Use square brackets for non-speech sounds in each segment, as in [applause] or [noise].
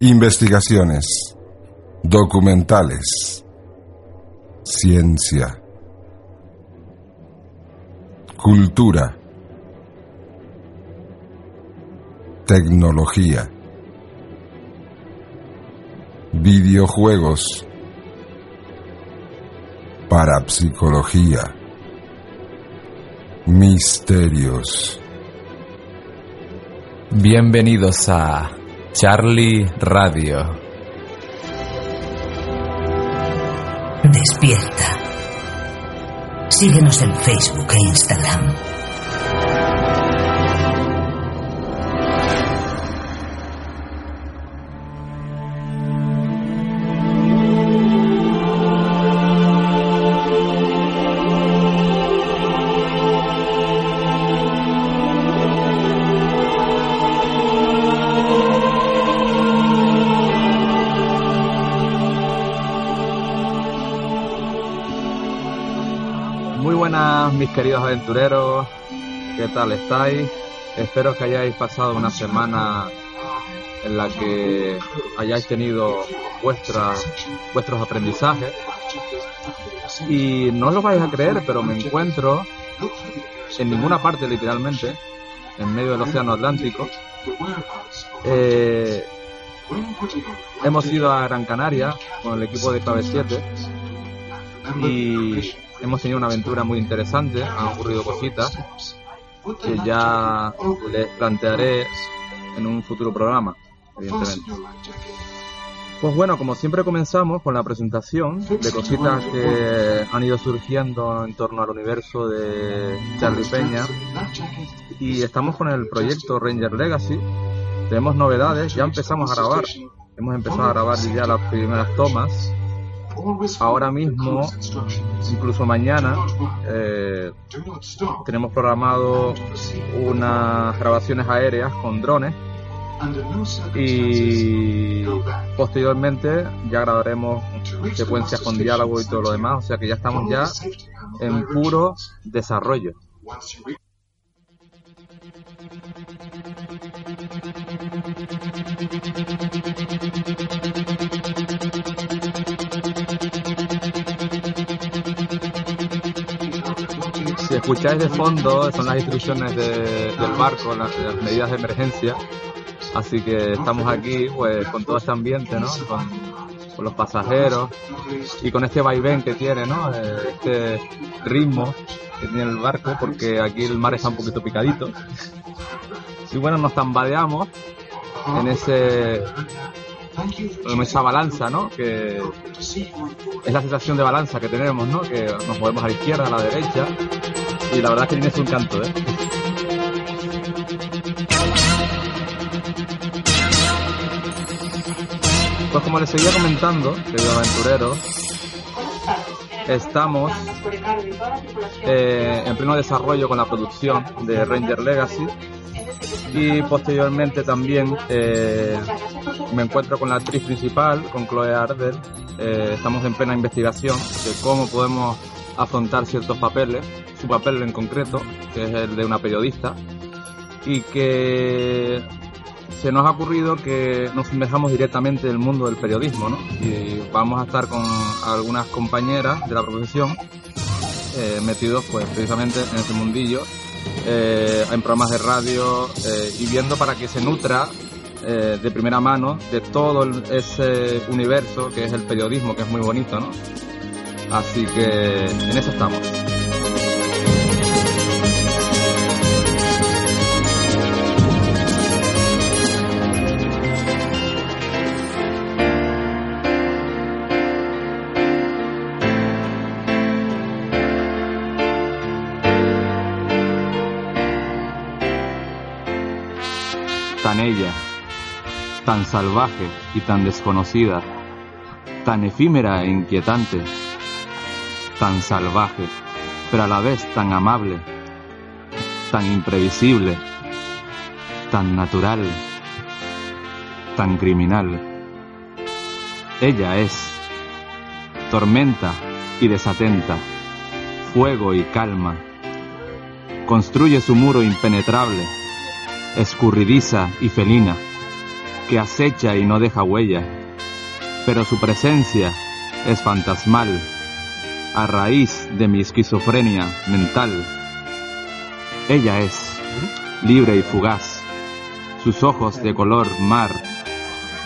Investigaciones. Documentales. Ciencia. Cultura. Tecnología. Videojuegos. Parapsicología. Misterios. Bienvenidos a Charlie Radio. Despierta. Síguenos en Facebook e Instagram. Queridos aventureros, ¿qué tal estáis? Espero que hayáis pasado una semana en la que hayáis tenido vuestras, vuestros aprendizajes. Y no lo vais a creer, pero me encuentro en ninguna parte literalmente, en medio del Océano Atlántico. Eh, hemos ido a Gran Canaria con el equipo de Clave 7 y hemos tenido una aventura muy interesante, han ocurrido cositas que ya les plantearé en un futuro programa, evidentemente. Pues bueno, como siempre comenzamos con la presentación de cositas que han ido surgiendo en torno al universo de Charlie Peña y estamos con el proyecto Ranger Legacy. Tenemos novedades, ya empezamos a grabar, hemos empezado a grabar ya las primeras tomas ahora mismo, incluso mañana, eh, tenemos programado unas grabaciones aéreas con drones y posteriormente ya grabaremos secuencias con diálogo y todo lo demás, o sea que ya estamos ya en puro desarrollo. Escucháis de fondo, son las instrucciones de- del barco, las, las medidas de emergencia. Así que estamos aquí pues con todo este ambiente, ¿no? Con, con los pasajeros y con este vaivén que tiene, ¿no? Eh, Este ritmo que tiene el barco, porque aquí el mar está un poquito picadito. Y bueno, nos tambadeamos en ese esa balanza, ¿no? Que es la sensación de balanza que tenemos, ¿no? Que nos movemos a la izquierda, a la derecha. Y la verdad es que tiene su encanto, ¿eh? Pues como les seguía comentando, queridos aventureros, estamos eh, en pleno desarrollo con la producción de Ranger Legacy y posteriormente también eh, me encuentro con la actriz principal, con Chloe Arder. Eh, estamos en plena investigación de cómo podemos afrontar ciertos papeles, su papel en concreto, que es el de una periodista, y que se nos ha ocurrido que nos sumerjamos directamente en el mundo del periodismo, ¿no? Y vamos a estar con algunas compañeras de la profesión eh, metidos pues precisamente en ese mundillo, eh, en programas de radio eh, y viendo para que se nutra de primera mano de todo ese universo que es el periodismo, que es muy bonito, ¿no? Así que en eso estamos. Tan ella, tan salvaje y tan desconocida, tan efímera e inquietante, tan salvaje, pero a la vez tan amable, tan imprevisible, tan natural, tan criminal. Ella es tormenta y desatenta, fuego y calma. Construye su muro impenetrable, escurridiza y felina, que acecha y no deja huella, pero su presencia es fantasmal, a raíz de mi esquizofrenia mental. Ella es libre y fugaz, sus ojos de color mar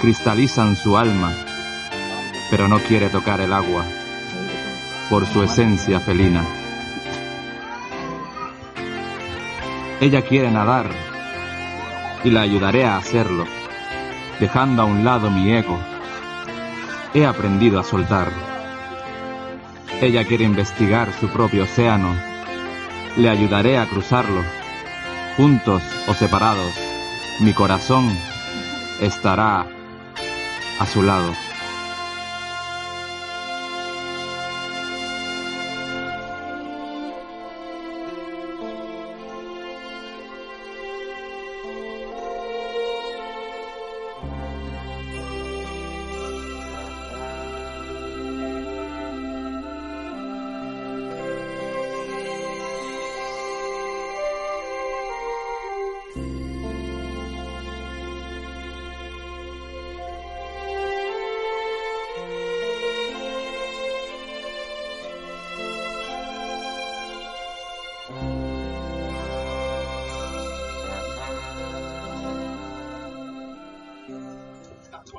cristalizan su alma, pero no quiere tocar el agua por su esencia felina. Ella quiere nadar y la ayudaré a hacerlo, dejando a un lado mi ego. He aprendido a soltar. Ella quiere investigar su propio océano. Le ayudaré a cruzarlo. Juntos o separados, mi corazón estará a su lado.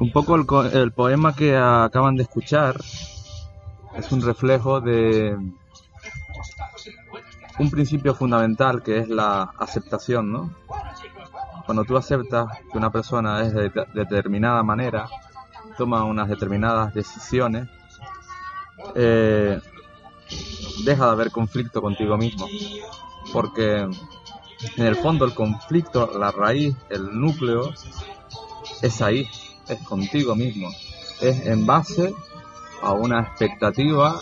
Un poco el, el poema que acaban de escuchar es un reflejo de un principio fundamental que es la aceptación, ¿no? Cuando tú aceptas que una persona es de de determinada manera, toma unas determinadas decisiones, eh, deja de haber conflicto contigo mismo. Porque en el fondo el conflicto, la raíz, el núcleo, es ahí, es contigo mismo. Es en base a una expectativa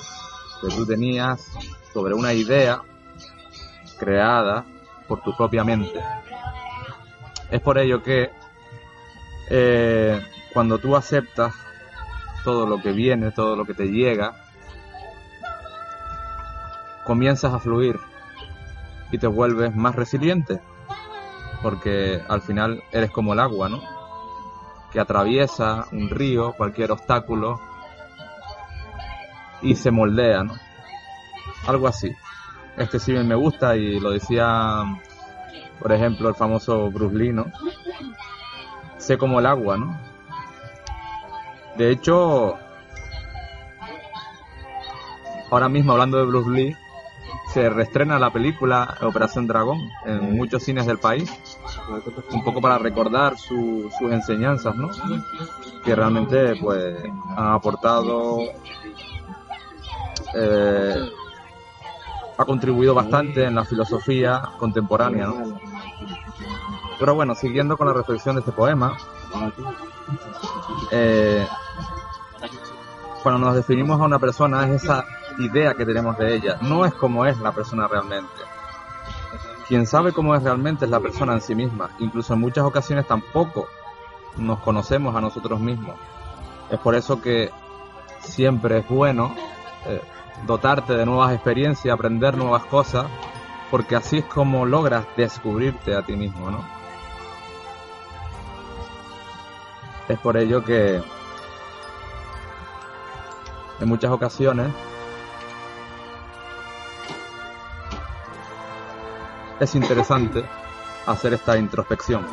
que tú tenías sobre una idea creada por tu propia mente. Es por ello que eh, cuando tú aceptas todo lo que viene, todo lo que te llega, comienzas a fluir y te vuelves más resiliente, porque al final eres como el agua, ¿no? Que atraviesa un río, cualquier obstáculo y se moldea, ¿no? Algo así. Este sí me gusta y lo decía, por ejemplo, el famoso Bruce Lee, ¿no? Sé como el agua, ¿no? De hecho, ahora mismo hablando de Bruce Lee, se reestrena la película Operación Dragón en muchos cines del país, un poco para recordar su- sus enseñanzas, ¿no? Que realmente, pues, han aportado, eh, ha contribuido bastante en la filosofía contemporánea, ¿no? Pero bueno, siguiendo con la reflexión de este poema, eh, cuando nos definimos a una persona es esa idea que tenemos de ella, no es como es la persona realmente. Quien sabe cómo es realmente la persona en sí misma, incluso en muchas ocasiones tampoco nos conocemos a nosotros mismos. Es por eso que siempre es bueno eh, dotarte de nuevas experiencias, aprender nuevas cosas, porque así es como logras descubrirte a ti mismo, ¿no? Es por ello que en muchas ocasiones es interesante hacer esta introspección.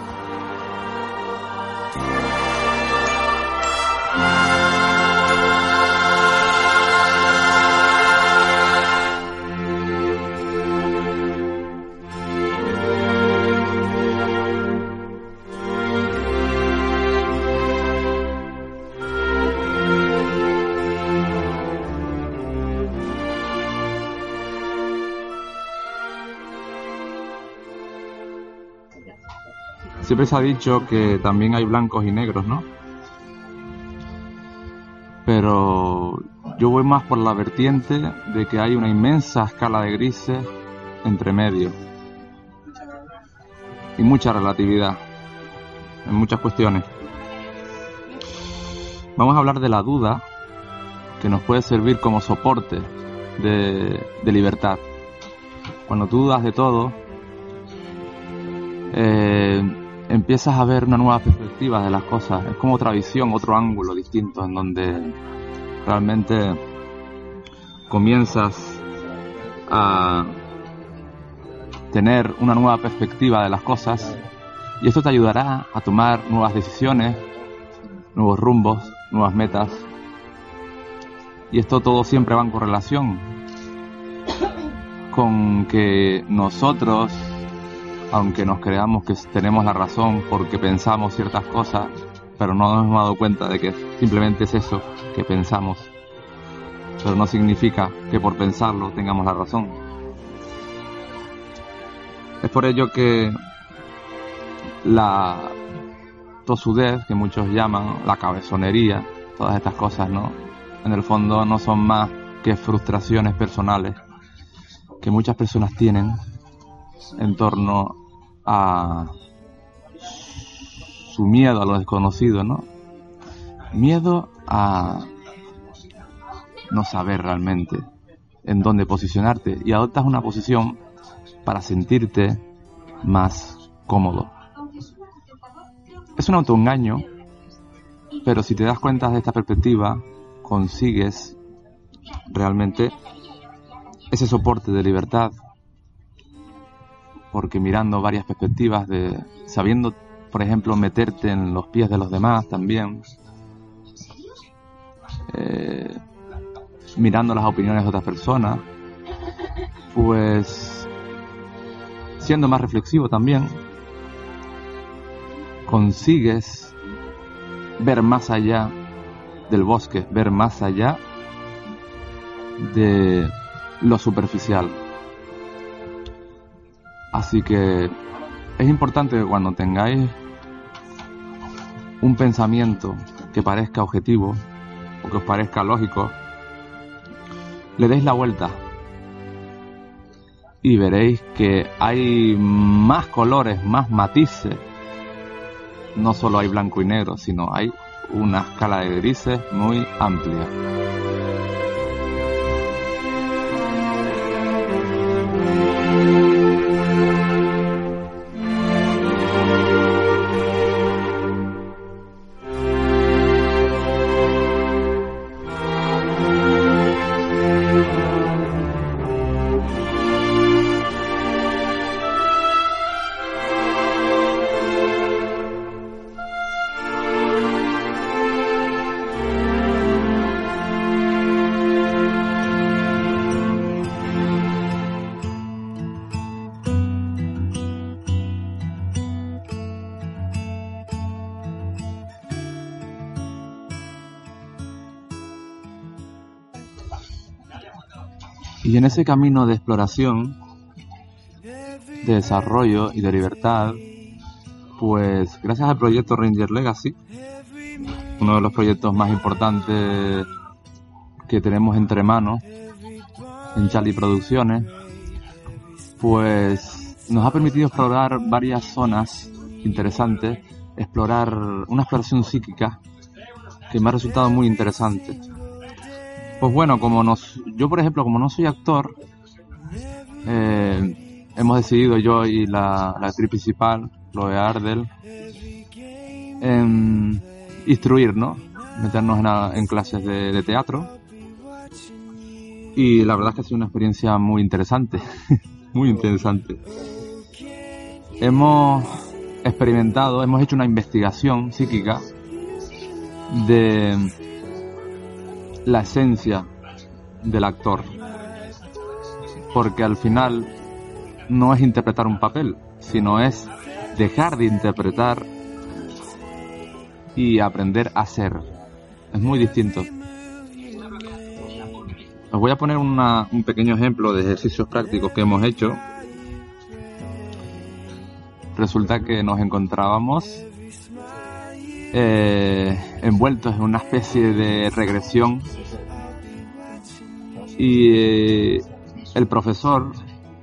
Siempre se ha dicho que también hay blancos y negros, ¿no? Pero yo voy más por la vertiente de que hay una inmensa escala de grises entre medio. Y mucha relatividad en muchas cuestiones. Vamos a hablar de la duda que nos puede servir como soporte de, libertad. Cuando tú dudas de todo, eh, empiezas a ver una nueva perspectiva de las cosas. Es como otra visión, otro ángulo distinto en donde realmente comienzas a tener una nueva perspectiva de las cosas y esto te ayudará a tomar nuevas decisiones, nuevos rumbos, nuevas metas. Y esto todo siempre va en correlación con que nosotros, aunque nos creamos que tenemos la razón porque pensamos ciertas cosas, pero no nos hemos dado cuenta de que simplemente es eso que pensamos, pero no significa que por pensarlo tengamos la razón. Es por ello que la tosudez, que muchos llaman la cabezonería, todas estas cosas, ¿no? En el fondo no son más que frustraciones personales que muchas personas tienen en torno a su miedo a lo desconocido, ¿no? Miedo a no saber realmente en dónde posicionarte y adoptas una posición para sentirte más cómodo. Es un autoengaño, pero si te das cuenta de esta perspectiva, consigues realmente ese soporte de libertad, porque mirando varias perspectivas, de sabiendo, por ejemplo, meterte en los pies de los demás también, eh, mirando las opiniones de otras personas, pues siendo más reflexivo también, consigues ver más allá del bosque, ver más allá de lo superficial. Así que es importante que cuando tengáis un pensamiento que parezca objetivo o que os parezca lógico, le deis la vuelta y veréis que hay más colores, más matices. No solo hay blanco y negro, sino hay una escala de grises muy amplia. Y en ese camino de exploración, de desarrollo y de libertad, pues gracias al proyecto Ranger Legacy, uno de los proyectos más importantes que tenemos entre manos en Charlie Producciones, pues nos ha permitido explorar varias zonas interesantes, explorar una exploración psíquica que me ha resultado muy interesante. Pues bueno, como nos, yo por ejemplo, como no soy actor, eh, hemos decidido yo y la, actriz principal, Chloe Ardel, en instruir, ¿no? Meternos en, clases de, teatro. Y la verdad es que ha sido una experiencia muy interesante, [laughs] muy interesante. Hemos experimentado, hemos hecho una investigación psíquica de la esencia del actor. Porque al final no es interpretar un papel, sino es dejar de interpretar y aprender a ser. Es muy distinto. Os voy a poner un pequeño ejemplo de ejercicios prácticos que hemos hecho. Resulta que nos encontrábamos eh, envueltos en una especie de regresión y eh, el profesor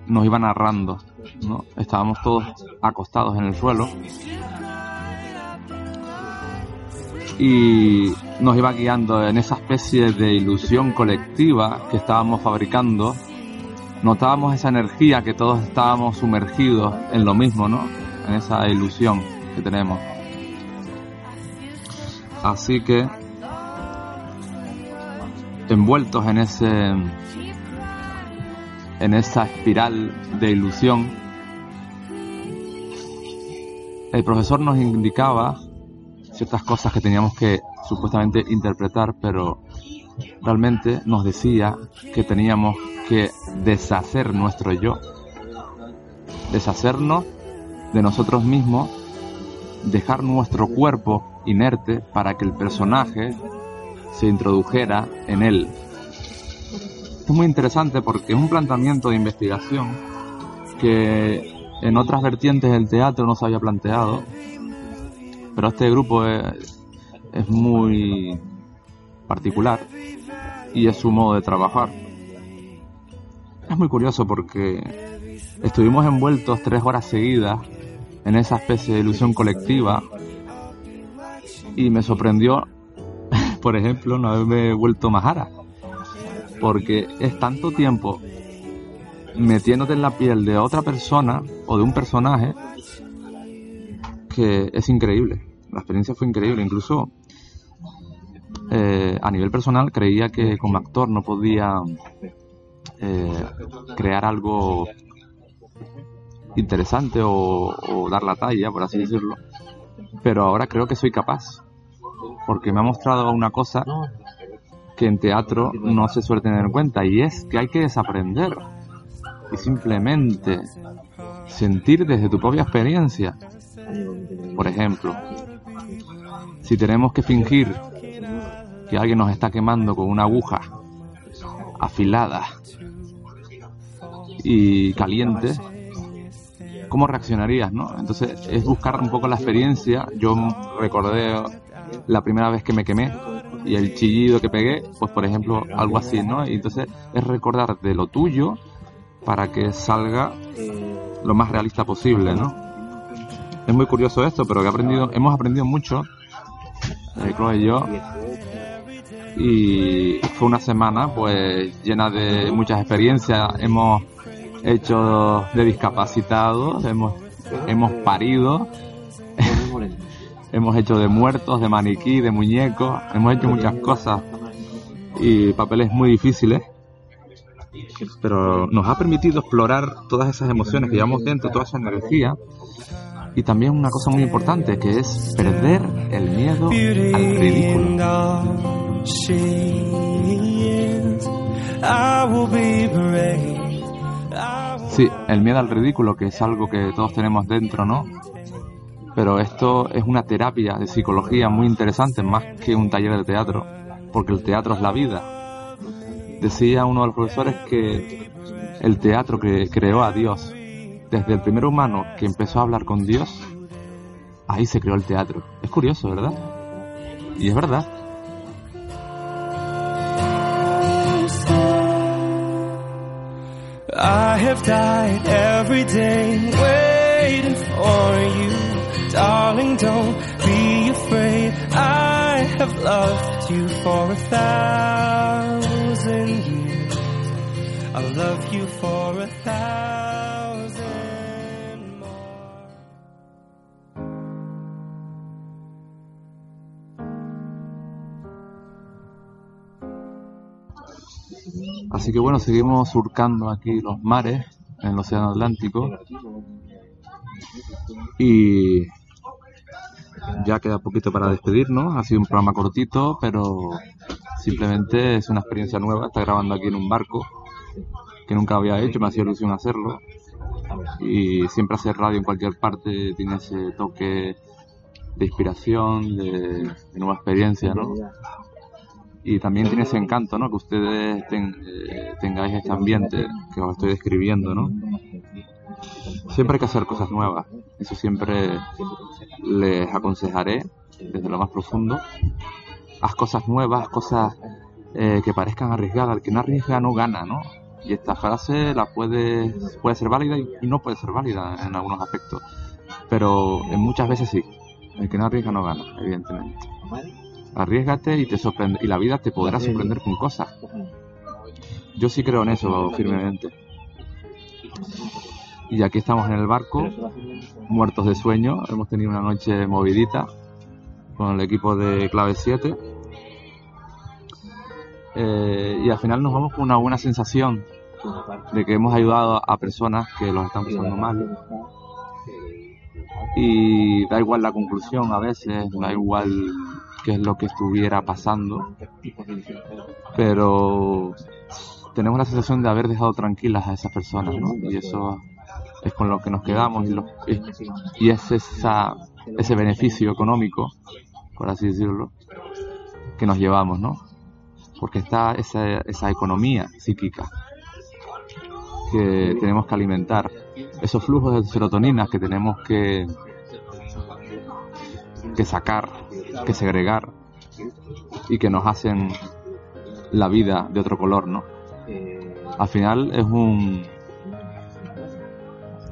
nos iba narrando, ¿no? Estábamos todos acostados en el suelo y nos iba guiando en esa especie de ilusión colectiva que estábamos fabricando. Notábamos esa energía que todos estábamos sumergidos en lo mismo, ¿no? En esa ilusión que tenemos. Así que, envueltos en ese, en esa espiral de ilusión, el profesor nos indicaba ciertas cosas que teníamos que supuestamente interpretar, pero realmente nos decía que teníamos que deshacer nuestro yo, deshacernos de nosotros mismos, dejar nuestro cuerpo inerte para que el personaje se introdujera en él. Es muy interesante porque es un planteamiento de investigación que en otras vertientes del teatro no se había planteado, pero este grupo es, es muy particular y es su modo de trabajar. Es muy curioso porque estuvimos envueltos tres horas seguidas en esa especie de ilusión colectiva y me sorprendió, [laughs] por ejemplo, no haberme vuelto majara, porque es tanto tiempo metiéndote en la piel de otra persona o de un personaje que es increíble. La experiencia fue increíble, incluso eh, a nivel personal creía que como actor no podía eh, crear algo interesante o, o, dar la talla, por así decirlo. Pero ahora creo que soy capaz, porque me ha mostrado una cosa que en teatro no se suele tener en cuenta, y es que hay que desaprender y simplemente sentir desde tu propia experiencia. Por ejemplo, si tenemos que fingir que alguien nos está quemando con una aguja afilada y caliente, ¿cómo reaccionarías, no? Entonces es buscar un poco la experiencia. Yo recordé la primera vez que me quemé y el chillido que pegué, pues por ejemplo algo así, ¿no? Y entonces es recordar de lo tuyo para que salga lo más realista posible, ¿no? Es muy curioso esto, pero que aprendido, hemos aprendido mucho, eh, Chloe y yo, y fue una semana pues llena de muchas experiencias. Hemos hecho de discapacitados, hemos, hemos parido, hemos hecho de muertos, de maniquí, de muñecos, hemos hecho muchas cosas y papeles muy difíciles pero nos ha permitido explorar todas esas emociones que llevamos dentro, toda esa energía. Y también una cosa muy importante que es perder el miedo al ridículo. Sí, el miedo al ridículo, que es algo que todos tenemos dentro, ¿no? Pero esto es una terapia de psicología muy interesante, más que un taller de teatro, porque el teatro es la vida, Decía uno de los profesores que el teatro que creó a Dios, desde el primer humano que empezó a hablar con Dios, ahí se creó el teatro. Es curioso, ¿verdad? Y es verdad. I have died every day waiting for you. Darling, don't be afraid. I have loved you for a thousand. Así que bueno, seguimos surcando aquí los mares en el Océano Atlántico y ya queda poquito para despedirnos. Ha sido un programa cortito, pero simplemente es una experiencia nueva. Está grabando aquí en un barco que nunca había hecho, me hacía ilusión hacerlo. Y siempre hacer radio en cualquier parte tiene ese toque de inspiración, de, nueva experiencia, ¿no? Y también tiene ese encanto, ¿no? Que ustedes eh, tengáis este ambiente que os estoy describiendo, ¿no? Siempre hay que hacer cosas nuevas. Eso siempre les aconsejaré desde lo más profundo. Haz cosas nuevas, cosas eh, que parezcan arriesgadas. El que no arriesga no gana, ¿no? Y esta frase la puede, puede ser válida y no puede ser válida en algunos aspectos. Pero en muchas veces sí. El que no arriesga no gana, evidentemente. Arriesgate y te sorprende, y la vida te podrá sorprender con cosas. Yo sí creo en eso firmemente. Y aquí estamos en el barco, muertos de sueño. Hemos tenido una noche movidita con el equipo de Clave 7. Eh, y al final nos vamos con una buena sensación de que hemos ayudado a personas que los están pasando mal. Y da igual la conclusión a veces, da igual qué es lo que estuviera pasando, pero tenemos la sensación de haber dejado tranquilas a esas personas, ¿no? Y eso es con lo que nos quedamos y, lo, y, es esa, ese beneficio económico, por así decirlo, que nos llevamos, ¿no? Porque está esa, esa economía psíquica que tenemos que alimentar, esos flujos de serotonina que tenemos que, que sacar, que segregar y que nos hacen la vida de otro color, ¿no? Al final es un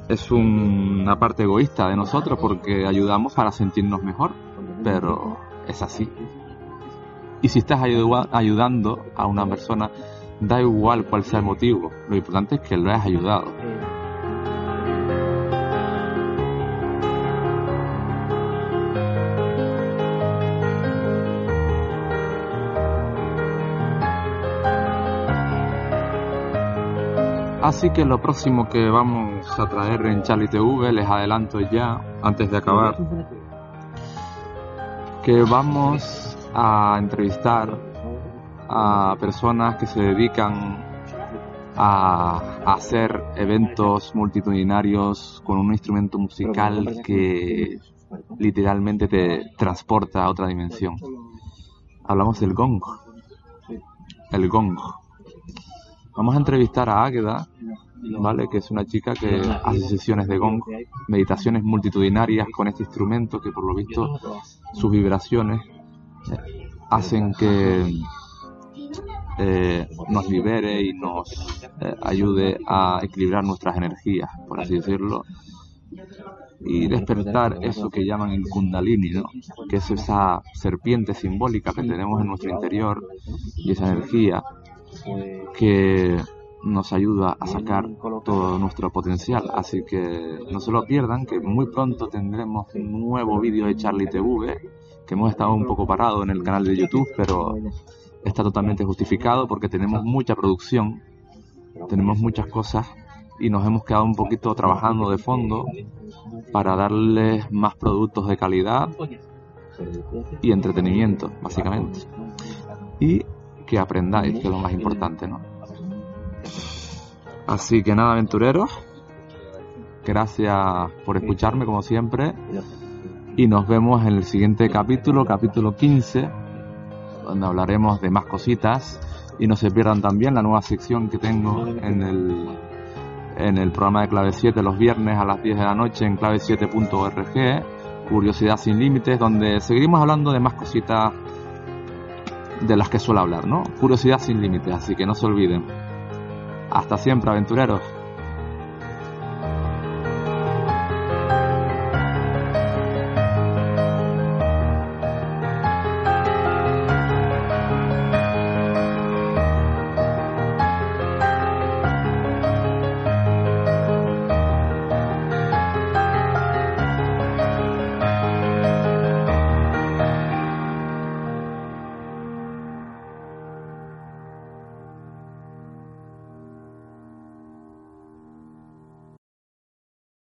es una parte egoísta de nosotros porque ayudamos para sentirnos mejor, pero es así. Y si estás ayudando a una persona, da igual cuál sea el motivo, lo importante es que lo hayas ayudado. Así que lo próximo que vamos a traer en Charlie TV, les adelanto ya, antes de acabar, que vamos a entrevistar a personas que se dedican a, hacer eventos multitudinarios con un instrumento musical que literalmente te transporta a otra dimensión. Hablamos del gong. El gong. Vamos a entrevistar a Águeda, ¿vale? que es una chica que hace sesiones de gong, meditaciones multitudinarias con este instrumento que por lo visto sus vibraciones hacen que eh, nos libere y nos eh, ayude a equilibrar nuestras energías, por así decirlo, y despertar eso que llaman el kundalini, ¿no? que es esa serpiente simbólica que tenemos en nuestro interior y esa energía que nos ayuda a sacar todo nuestro potencial. Así que no se lo pierdan, que muy pronto tendremos un nuevo vídeo de Charlie TV, que hemos estado un poco parado en el canal de YouTube, pero está totalmente justificado porque tenemos mucha producción, tenemos muchas cosas y nos hemos quedado un poquito trabajando de fondo para darles más productos de calidad y entretenimiento, básicamente. Y que aprendáis, que es lo más importante, ¿no? Así que nada, aventureros, gracias por escucharme como siempre y nos vemos en el siguiente capítulo, capítulo 15, donde hablaremos de más cositas y no se pierdan también la nueva sección que tengo en el, en el programa de Clave 7 los viernes a las 10 de la noche en clave7.org, Curiosidad sin Límites, donde seguiremos hablando de más cositas de las que suelo hablar, ¿no? Curiosidad sin límites, así que no se olviden. Hasta siempre, aventureros.